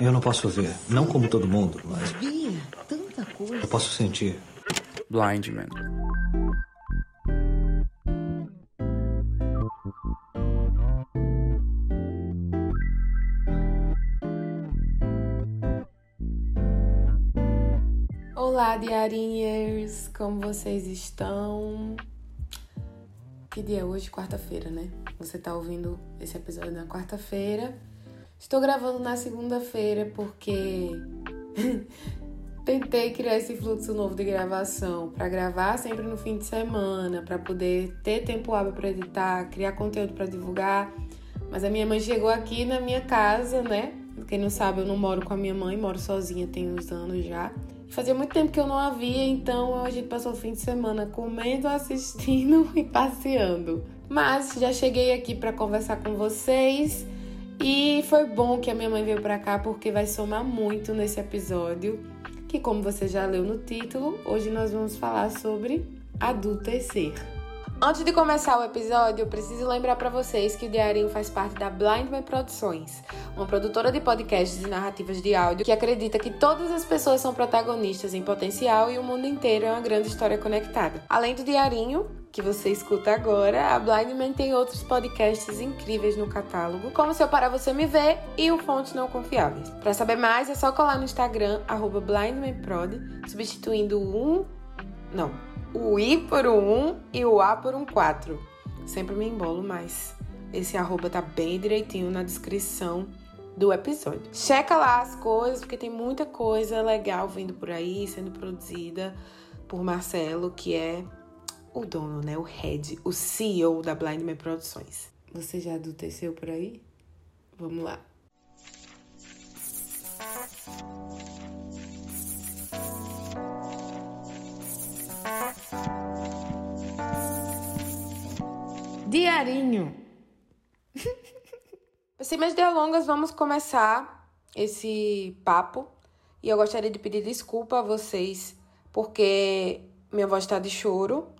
Eu não posso ver, não como todo mundo, mas Bia, tanta coisa. eu posso sentir. Blind Man. Olá, diarinhas! Como vocês estão? Que dia é hoje? Quarta-feira, né? Você tá ouvindo esse episódio na quarta-feira. Estou gravando na segunda-feira porque tentei criar esse fluxo novo de gravação para gravar sempre no fim de semana, para poder ter tempo hábil para editar, criar conteúdo para divulgar. Mas a minha mãe chegou aqui na minha casa, né? Quem não sabe, eu não moro com a minha mãe, moro sozinha tem uns anos já. Fazia muito tempo que eu não a via, então a gente passou o fim de semana comendo, assistindo e passeando. Mas já cheguei aqui para conversar com vocês e foi bom que a minha mãe veio para cá porque vai somar muito nesse episódio, que como você já leu no título, hoje nós vamos falar sobre adultecer. Antes de começar o episódio, eu preciso lembrar para vocês que o Diarinho faz parte da Blind Man Produções, uma produtora de podcasts e narrativas de áudio que acredita que todas as pessoas são protagonistas em potencial e o mundo inteiro é uma grande história conectada. Além do Diarinho, que você escuta agora, a Blind Man tem outros podcasts incríveis no catálogo, como Seu Para Você Me Ver e o Fontes Não Confiáveis. Para saber mais, é só colar no Instagram, BlindManProd, substituindo o um... Não, o I por um 1 e o A por um 4. Sempre me embolo, mas esse arroba tá bem direitinho na descrição do episódio. Checa lá as coisas, porque tem muita coisa legal vindo por aí, sendo produzida por Marcelo, que é o dono, né? O head, o CEO da Blind Man Produções. Você já adulteceu por aí? Vamos lá. Diarinho. Sem mais delongas, vamos começar esse papo. E eu gostaria de pedir desculpa a vocês, porque minha voz está de choro.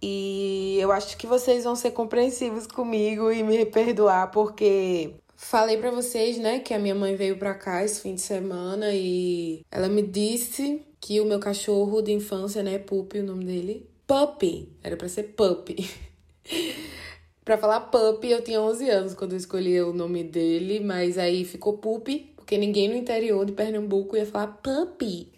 E eu acho que vocês vão ser compreensivos comigo e me perdoar, porque falei para vocês, né, que a minha mãe veio pra cá esse fim de semana e ela me disse que o meu cachorro de infância, né, Puppy, o nome dele, Puppy, era para ser Puppy. Pra falar Puppy, eu tinha 11 anos quando eu escolhi o nome dele, mas aí ficou Puppy, porque ninguém no interior de Pernambuco ia falar Puppy.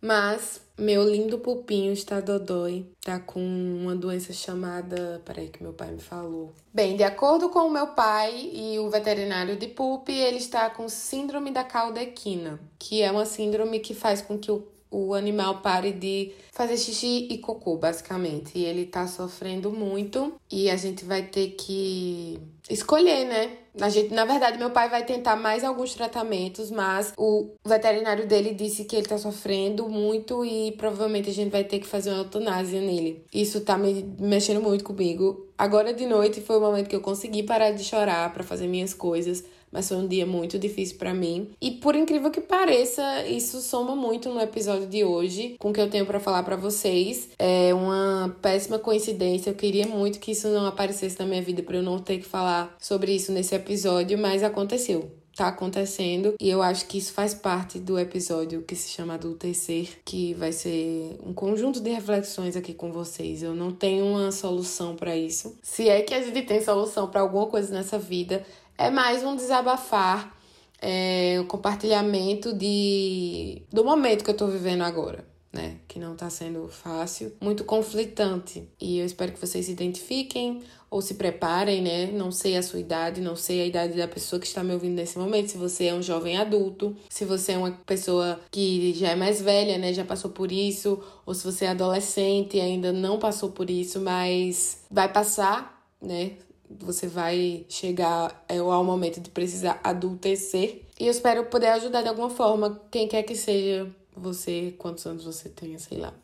Mas meu lindo pupinho está dodói, tá com uma doença chamada. Peraí, que meu pai me falou. Bem, de acordo com o meu pai e o veterinário de pup, ele está com síndrome da cauda equina, que é uma síndrome que faz com que o o animal pare de fazer xixi e cocô, basicamente. E ele tá sofrendo muito e a gente vai ter que escolher, né? A gente, na verdade, meu pai vai tentar mais alguns tratamentos, mas o veterinário dele disse que ele tá sofrendo muito e provavelmente a gente vai ter que fazer uma eutanásia nele. Isso tá me mexendo muito comigo. Agora de noite foi o momento que eu consegui parar de chorar para fazer minhas coisas mas foi um dia muito difícil para mim. E por incrível que pareça, isso soma muito no episódio de hoje com o que eu tenho para falar para vocês. É uma péssima coincidência. Eu queria muito que isso não aparecesse na minha vida para eu não ter que falar sobre isso nesse episódio, mas aconteceu tá acontecendo e eu acho que isso faz parte do episódio que se chama Adultecer, que vai ser um conjunto de reflexões aqui com vocês. Eu não tenho uma solução para isso. Se é que a gente tem solução para alguma coisa nessa vida, é mais um desabafar, é, um compartilhamento de do momento que eu tô vivendo agora. Né, que não tá sendo fácil, muito conflitante. E eu espero que vocês se identifiquem ou se preparem, né? Não sei a sua idade, não sei a idade da pessoa que está me ouvindo nesse momento, se você é um jovem adulto, se você é uma pessoa que já é mais velha, né, já passou por isso, ou se você é adolescente e ainda não passou por isso, mas vai passar, né? Você vai chegar ao momento de precisar adultecer. E eu espero poder ajudar de alguma forma, quem quer que seja você, quantos anos você tenha, sei lá.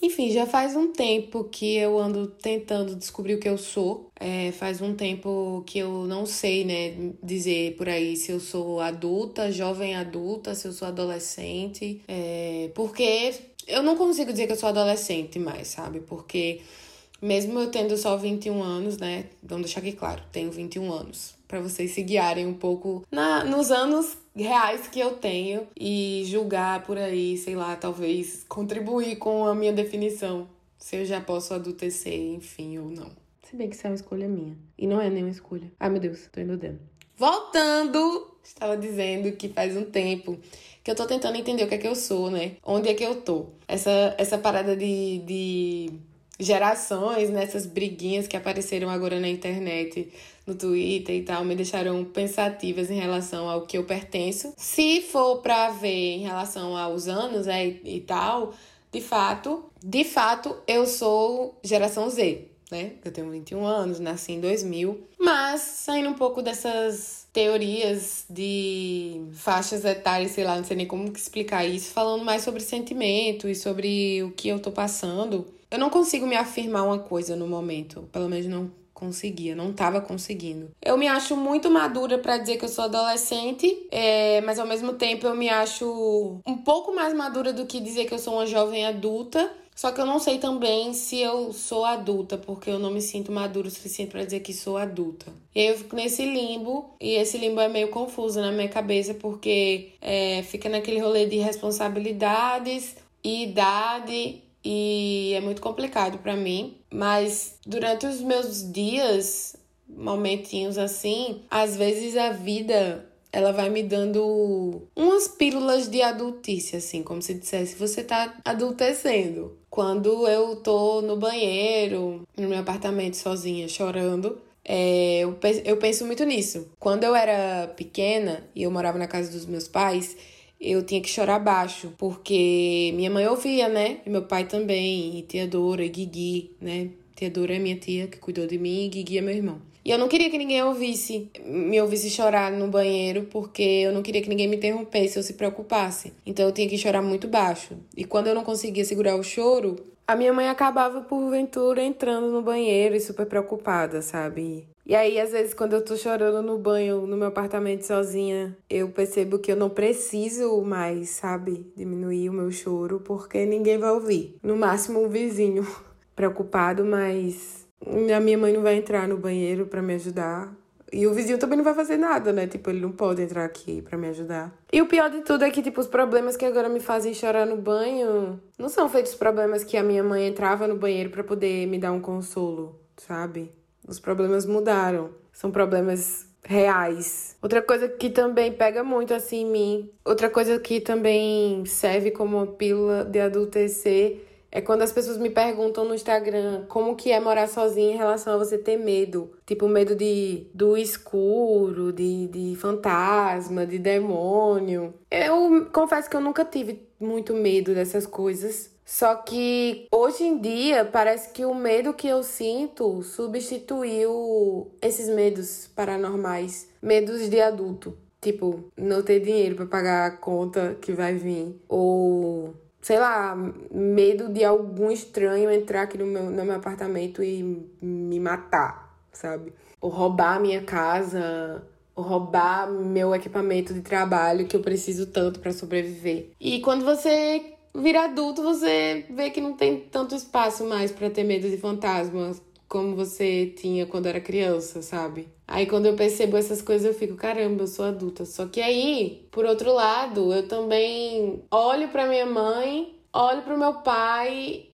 Enfim, já faz um tempo que eu ando tentando descobrir o que eu sou. É, faz um tempo que eu não sei, né, dizer por aí se eu sou adulta, jovem adulta, se eu sou adolescente. É, porque eu não consigo dizer que eu sou adolescente mais, sabe? Porque mesmo eu tendo só 21 anos, né? Vamos deixar aqui claro, tenho 21 anos. para vocês se guiarem um pouco na, nos anos reais que eu tenho e julgar por aí, sei lá, talvez contribuir com a minha definição, se eu já posso adultecer, enfim, ou não. Se bem que isso é uma escolha minha. E não é nenhuma escolha. Ai, meu Deus, tô dentro. Voltando, estava dizendo que faz um tempo que eu tô tentando entender o que é que eu sou, né? Onde é que eu tô? Essa, essa parada de, de gerações, nessas né? briguinhas que apareceram agora na internet, no Twitter e tal, me deixaram pensativas em relação ao que eu pertenço. Se for para ver em relação aos anos, né, e, tal, de fato, de fato, eu sou geração Z, né? Eu tenho 21 anos, nasci em 2000, mas saindo um pouco dessas teorias de faixas etárias, sei lá, não sei nem como explicar isso, falando mais sobre sentimento e sobre o que eu tô passando. Eu não consigo me afirmar uma coisa no momento, pelo menos não conseguia, não tava conseguindo. Eu me acho muito madura para dizer que eu sou adolescente, é, mas ao mesmo tempo eu me acho um pouco mais madura do que dizer que eu sou uma jovem adulta. Só que eu não sei também se eu sou adulta, porque eu não me sinto madura o suficiente para dizer que sou adulta. E aí eu fico nesse limbo, e esse limbo é meio confuso na minha cabeça, porque é, fica naquele rolê de responsabilidades e idade e é muito complicado para mim. Mas durante os meus dias, momentinhos assim, às vezes a vida ela vai me dando umas pílulas de adultice, assim, como se dissesse, você tá adultecendo. Quando eu tô no banheiro, no meu apartamento sozinha, chorando, é, eu, eu penso muito nisso. Quando eu era pequena e eu morava na casa dos meus pais, eu tinha que chorar baixo, porque minha mãe ouvia, né? E meu pai também, e tia Dora, e Guigui, né? Tia Dora é minha tia que cuidou de mim e Guigui é meu irmão. E eu não queria que ninguém ouvisse, me ouvisse chorar no banheiro, porque eu não queria que ninguém me interrompesse ou se preocupasse. Então eu tinha que chorar muito baixo. E quando eu não conseguia segurar o choro, a minha mãe acabava porventura entrando no banheiro e super preocupada, sabe? E aí, às vezes, quando eu tô chorando no banho, no meu apartamento sozinha, eu percebo que eu não preciso mais, sabe, diminuir o meu choro, porque ninguém vai ouvir. No máximo, um vizinho preocupado, mas a minha mãe não vai entrar no banheiro para me ajudar. E o vizinho também não vai fazer nada, né? Tipo, ele não pode entrar aqui para me ajudar. E o pior de tudo é que, tipo, os problemas que agora me fazem chorar no banho não são feitos problemas que a minha mãe entrava no banheiro para poder me dar um consolo, sabe? Os problemas mudaram. São problemas reais. Outra coisa que também pega muito assim em mim, outra coisa que também serve como pílula de adultecer é quando as pessoas me perguntam no Instagram como que é morar sozinha em relação a você ter medo. Tipo, medo de do escuro, de, de fantasma, de demônio. Eu confesso que eu nunca tive muito medo dessas coisas. Só que hoje em dia parece que o medo que eu sinto substituiu esses medos paranormais, medos de adulto. Tipo, não ter dinheiro para pagar a conta que vai vir. Ou sei lá, medo de algum estranho entrar aqui no meu, no meu apartamento e me matar, sabe? Ou roubar a minha casa, ou roubar meu equipamento de trabalho que eu preciso tanto para sobreviver. E quando você vira adulto, você vê que não tem tanto espaço mais para ter medo de fantasmas como você tinha quando era criança, sabe? Aí quando eu percebo essas coisas eu fico, caramba, eu sou adulta. Só que aí, por outro lado, eu também olho para minha mãe, olho para meu pai,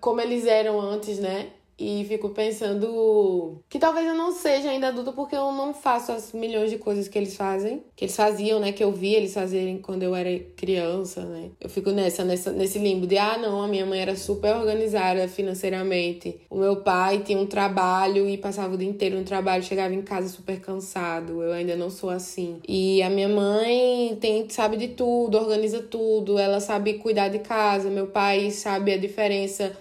como eles eram antes, né? E fico pensando que talvez eu não seja ainda adulta porque eu não faço as milhões de coisas que eles fazem, que eles faziam, né, que eu vi eles fazerem quando eu era criança, né? Eu fico nessa, nessa nesse limbo de ah, não, a minha mãe era super organizada financeiramente. O meu pai tinha um trabalho e passava o dia inteiro no trabalho, chegava em casa super cansado. Eu ainda não sou assim. E a minha mãe tem sabe de tudo, organiza tudo, ela sabe cuidar de casa. Meu pai sabe a diferença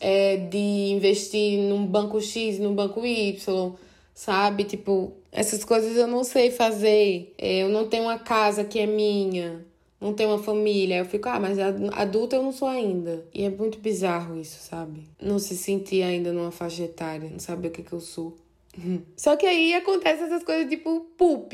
é, de investir num banco X, num banco Y, sabe? Tipo, essas coisas eu não sei fazer. É, eu não tenho uma casa que é minha, não tenho uma família. Eu fico, ah, mas adulta eu não sou ainda. E é muito bizarro isso, sabe? Não se sentir ainda numa faixa etária, não saber o que, que eu sou. Só que aí acontece essas coisas tipo pup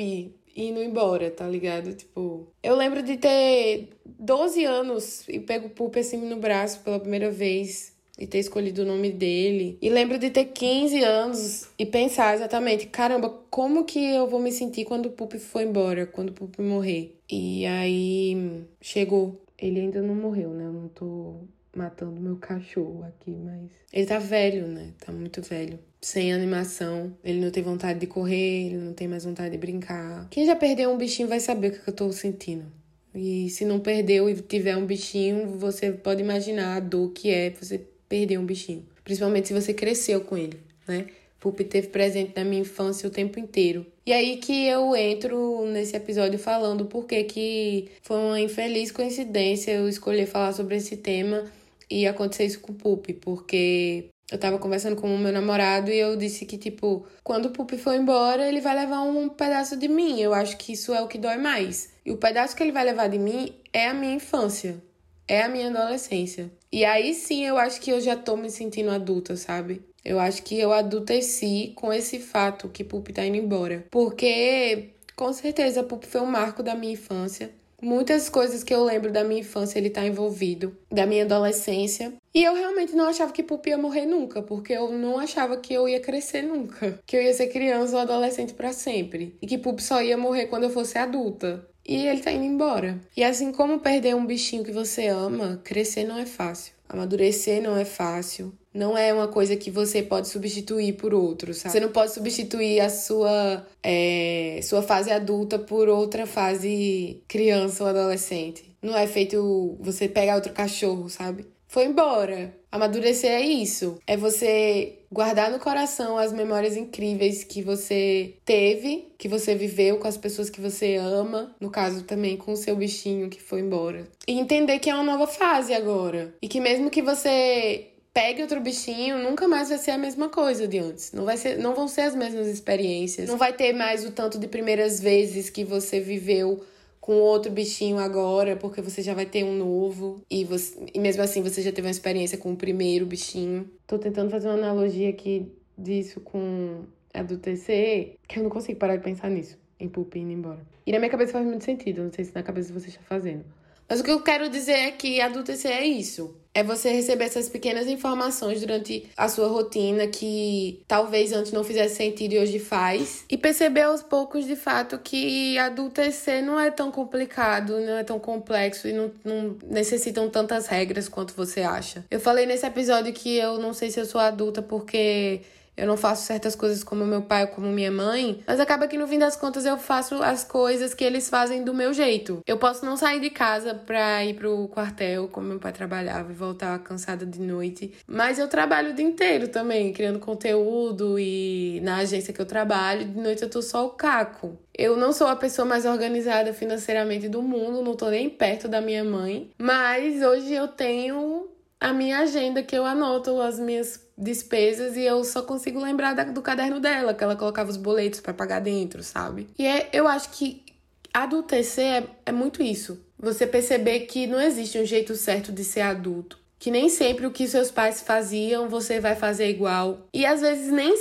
indo embora, tá ligado? Tipo, eu lembro de ter 12 anos e pego pup assim no braço pela primeira vez e ter escolhido o nome dele. E lembro de ter 15 anos e pensar exatamente, caramba, como que eu vou me sentir quando o Pup for embora, quando o Pup morrer? E aí chegou. Ele ainda não morreu, né? Eu não tô matando meu cachorro aqui, mas. Ele tá velho, né? Tá muito velho. Sem animação. Ele não tem vontade de correr, ele não tem mais vontade de brincar. Quem já perdeu um bichinho vai saber o que eu tô sentindo. E se não perdeu e tiver um bichinho, você pode imaginar a dor que é você perder um bichinho. Principalmente se você cresceu com ele, né? Pup teve presente na minha infância o tempo inteiro. E aí que eu entro nesse episódio falando porque que foi uma infeliz coincidência eu escolher falar sobre esse tema e acontecer isso com o Pup, porque eu tava conversando com o meu namorado e eu disse que, tipo, quando o Pup for embora, ele vai levar um pedaço de mim. Eu acho que isso é o que dói mais. E o pedaço que ele vai levar de mim é a minha infância, é a minha adolescência. E aí sim eu acho que eu já tô me sentindo adulta, sabe? Eu acho que eu adulteci com esse fato que Pup tá indo embora. Porque, com certeza, Pup foi um marco da minha infância. Muitas coisas que eu lembro da minha infância ele tá envolvido, da minha adolescência. E eu realmente não achava que Pup ia morrer nunca, porque eu não achava que eu ia crescer nunca, que eu ia ser criança ou adolescente para sempre, e que Pup só ia morrer quando eu fosse adulta. E ele tá indo embora. E assim como perder um bichinho que você ama, crescer não é fácil. Amadurecer não é fácil. Não é uma coisa que você pode substituir por outro, sabe? Você não pode substituir a sua, é, sua fase adulta por outra fase criança ou adolescente. Não é feito você pegar outro cachorro, sabe? Foi embora. Amadurecer é isso. É você guardar no coração as memórias incríveis que você teve, que você viveu com as pessoas que você ama, no caso também com o seu bichinho que foi embora. E entender que é uma nova fase agora. E que mesmo que você pegue outro bichinho, nunca mais vai ser a mesma coisa de antes. Não, vai ser, não vão ser as mesmas experiências. Não vai ter mais o tanto de primeiras vezes que você viveu com outro bichinho agora, porque você já vai ter um novo. E, você, e mesmo assim você já teve uma experiência com o primeiro bichinho. Tô tentando fazer uma analogia aqui disso com a do TC, que eu não consigo parar de pensar nisso. Em Pupi indo embora. E na minha cabeça faz muito sentido, não sei se na cabeça você está fazendo. Mas o que eu quero dizer é que adultecer é isso. É você receber essas pequenas informações durante a sua rotina que talvez antes não fizesse sentido e hoje faz. E perceber aos poucos, de fato, que adultecer não é tão complicado, não é tão complexo e não, não necessitam tantas regras quanto você acha. Eu falei nesse episódio que eu não sei se eu sou adulta porque eu não faço certas coisas como meu pai ou como minha mãe, mas acaba que no fim das contas eu faço as coisas que eles fazem do meu jeito. Eu posso não sair de casa pra ir pro quartel, como meu pai trabalhava, e voltar cansada de noite, mas eu trabalho o dia inteiro também, criando conteúdo e na agência que eu trabalho, de noite eu tô só o caco. Eu não sou a pessoa mais organizada financeiramente do mundo, não tô nem perto da minha mãe, mas hoje eu tenho a minha agenda que eu anoto as minhas despesas e eu só consigo lembrar da, do caderno dela, que ela colocava os boletos para pagar dentro, sabe? E é, eu acho que adultecer é, é muito isso. Você perceber que não existe um jeito certo de ser adulto. Que nem sempre o que seus pais faziam você vai fazer igual. E às vezes nem.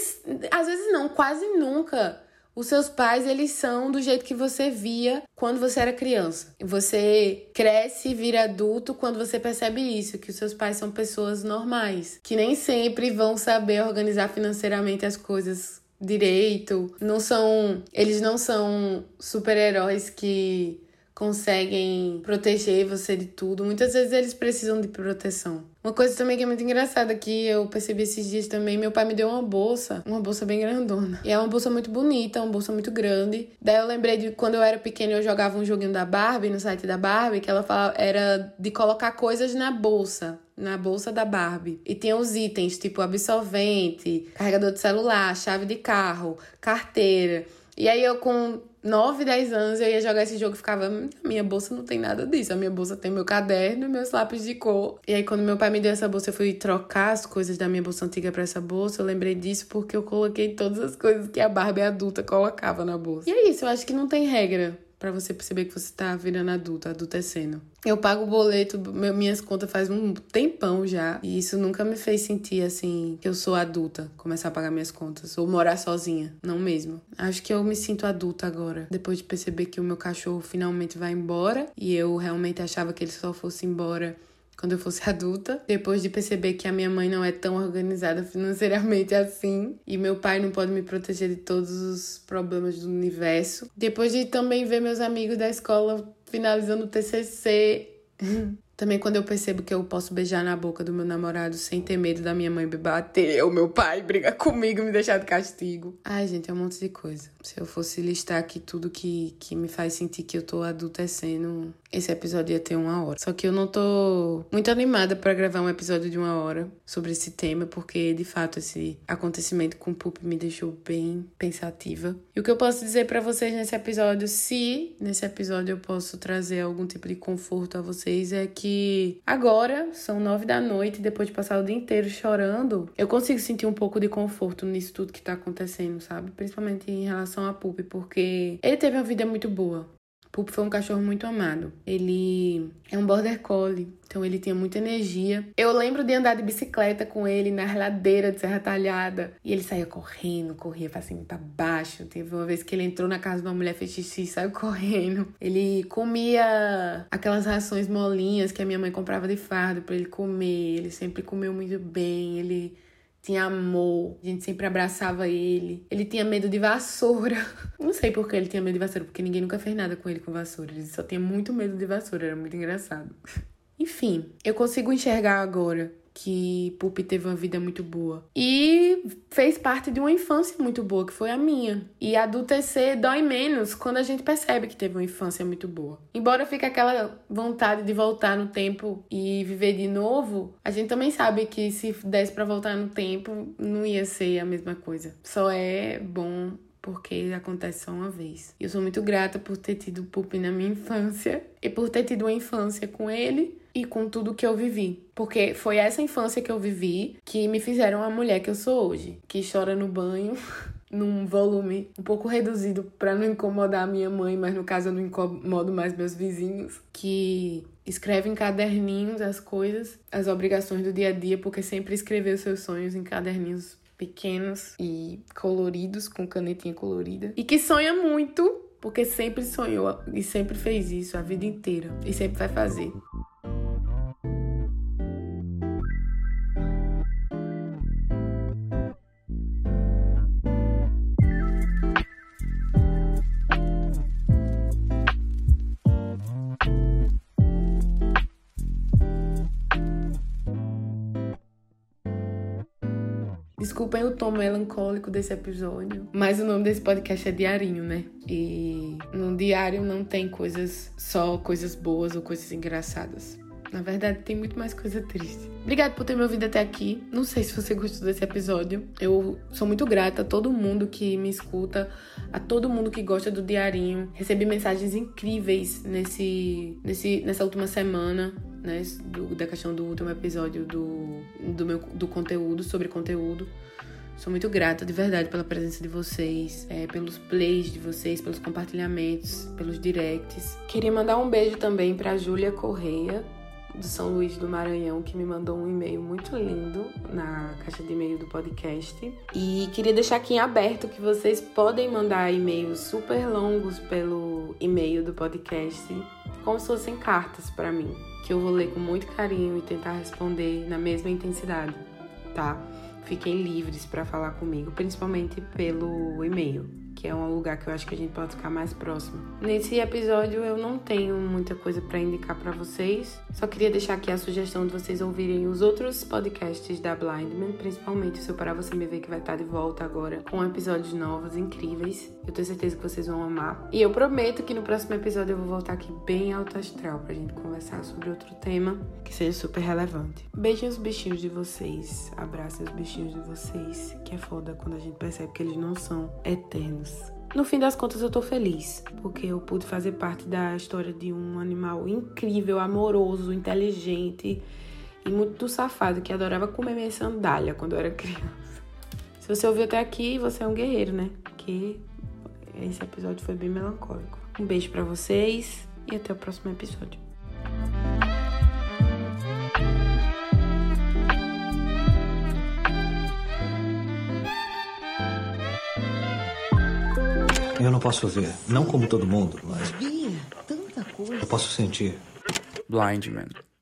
Às vezes não, quase nunca os seus pais, eles são do jeito que você via quando você era criança. Você cresce e vira adulto quando você percebe isso, que os seus pais são pessoas normais, que nem sempre vão saber organizar financeiramente as coisas direito, não são, eles não são super-heróis que conseguem proteger você de tudo. Muitas vezes eles precisam de proteção. Uma coisa também que é muito engraçada que eu percebi esses dias também, meu pai me deu uma bolsa, uma bolsa bem grandona. E é uma bolsa muito bonita, uma bolsa muito grande. Daí eu lembrei de quando eu era pequena eu jogava um joguinho da Barbie no site da Barbie, que ela falava era de colocar coisas na bolsa na bolsa da Barbie. E tinha os itens tipo absorvente, carregador de celular, chave de carro, carteira. E aí eu com 9, 10 anos eu ia jogar esse jogo e ficava, hum, minha bolsa não tem nada disso. A minha bolsa tem meu caderno e meus lápis de cor. E aí quando meu pai me deu essa bolsa, eu fui trocar as coisas da minha bolsa antiga para essa bolsa. Eu lembrei disso porque eu coloquei todas as coisas que a Barbie adulta colocava na bolsa. E é isso, eu acho que não tem regra para você perceber que você tá virando adulto, adultecendo. Eu pago o boleto, minhas contas faz um tempão já, e isso nunca me fez sentir assim que eu sou adulta, começar a pagar minhas contas ou morar sozinha, não mesmo. Acho que eu me sinto adulta agora, depois de perceber que o meu cachorro finalmente vai embora e eu realmente achava que ele só fosse embora quando eu fosse adulta, depois de perceber que a minha mãe não é tão organizada financeiramente assim e meu pai não pode me proteger de todos os problemas do universo. Depois de também ver meus amigos da escola finalizando o TCC. Também quando eu percebo que eu posso beijar na boca do meu namorado sem ter medo da minha mãe me bater, ou meu pai brigar comigo me deixar de castigo. Ai, gente, é um monte de coisa. Se eu fosse listar aqui tudo que, que me faz sentir que eu tô adultecendo, esse episódio ia ter uma hora. Só que eu não tô muito animada para gravar um episódio de uma hora sobre esse tema, porque de fato esse acontecimento com o Pup me deixou bem pensativa. E o que eu posso dizer para vocês nesse episódio, se nesse episódio eu posso trazer algum tipo de conforto a vocês, é que agora são nove da noite, depois de passar o dia inteiro chorando, eu consigo sentir um pouco de conforto nisso tudo que tá acontecendo, sabe? Principalmente em relação a Pup, porque ele teve uma vida muito boa. Pup foi um cachorro muito amado. Ele é um border collie, então ele tinha muita energia. Eu lembro de andar de bicicleta com ele na ladeira de Serra Talhada e ele saía correndo, corria pra cima e pra baixo. Teve uma vez que ele entrou na casa de uma mulher fez e saiu correndo. Ele comia aquelas rações molinhas que a minha mãe comprava de fardo para ele comer. Ele sempre comeu muito bem. Ele tinha amor, a gente sempre abraçava ele. Ele tinha medo de vassoura. Não sei por que ele tinha medo de vassoura, porque ninguém nunca fez nada com ele com vassoura. Ele só tinha muito medo de vassoura, era muito engraçado. Enfim, eu consigo enxergar agora que Pup teve uma vida muito boa. E fez parte de uma infância muito boa, que foi a minha. E adultecer dói menos quando a gente percebe que teve uma infância muito boa. Embora fique aquela vontade de voltar no tempo e viver de novo, a gente também sabe que se desse para voltar no tempo, não ia ser a mesma coisa. Só é bom porque acontece só uma vez. Eu sou muito grata por ter tido Pup na minha infância e por ter tido uma infância com ele e com tudo que eu vivi. Porque foi essa infância que eu vivi que me fizeram a mulher que eu sou hoje, que chora no banho. num volume um pouco reduzido para não incomodar a minha mãe, mas no caso eu não incomodo mais meus vizinhos, que escreve em caderninhos as coisas, as obrigações do dia a dia, porque sempre escreveu seus sonhos em caderninhos pequenos e coloridos, com canetinha colorida. E que sonha muito, porque sempre sonhou e sempre fez isso a vida inteira. E sempre vai fazer. Desculpem o tom melancólico desse episódio, mas o nome desse podcast é Diarinho, né? E no diário não tem coisas só coisas boas ou coisas engraçadas. Na verdade, tem muito mais coisa triste. Obrigado por ter me ouvido até aqui. Não sei se você gostou desse episódio. Eu sou muito grata a todo mundo que me escuta, a todo mundo que gosta do Diarinho. Recebi mensagens incríveis nesse, nesse, nessa última semana, né? Do, da questão do último episódio do, do, meu, do conteúdo, sobre conteúdo. Sou muito grata de verdade pela presença de vocês, é, pelos plays de vocês, pelos compartilhamentos, pelos directs. Queria mandar um beijo também para Júlia Correia, do São Luís do Maranhão, que me mandou um e-mail muito lindo na caixa de e-mail do podcast. E queria deixar aqui em aberto que vocês podem mandar e-mails super longos pelo e-mail do podcast, como se fossem cartas para mim, que eu vou ler com muito carinho e tentar responder na mesma intensidade, tá? Fiquem livres para falar comigo, principalmente pelo e-mail que é um lugar que eu acho que a gente pode ficar mais próximo. Nesse episódio eu não tenho muita coisa para indicar para vocês, só queria deixar aqui a sugestão de vocês ouvirem os outros podcasts da Blindman, principalmente o seu Para Você Me Ver que vai estar de volta agora com episódios novos incríveis. Eu tenho certeza que vocês vão amar. E eu prometo que no próximo episódio eu vou voltar aqui bem alto astral pra gente conversar sobre outro tema que seja super relevante. Beijem os bichinhos de vocês, abracem os bichinhos de vocês, que é foda quando a gente percebe que eles não são eternos. No fim das contas, eu tô feliz, porque eu pude fazer parte da história de um animal incrível, amoroso, inteligente e muito safado que adorava comer minha sandália quando eu era criança. Se você ouviu até aqui, você é um guerreiro, né? Que esse episódio foi bem melancólico. Um beijo para vocês e até o próximo episódio. Eu não posso ver, não como todo mundo, mas. Bia, tanta coisa. Eu posso sentir. Blind Man.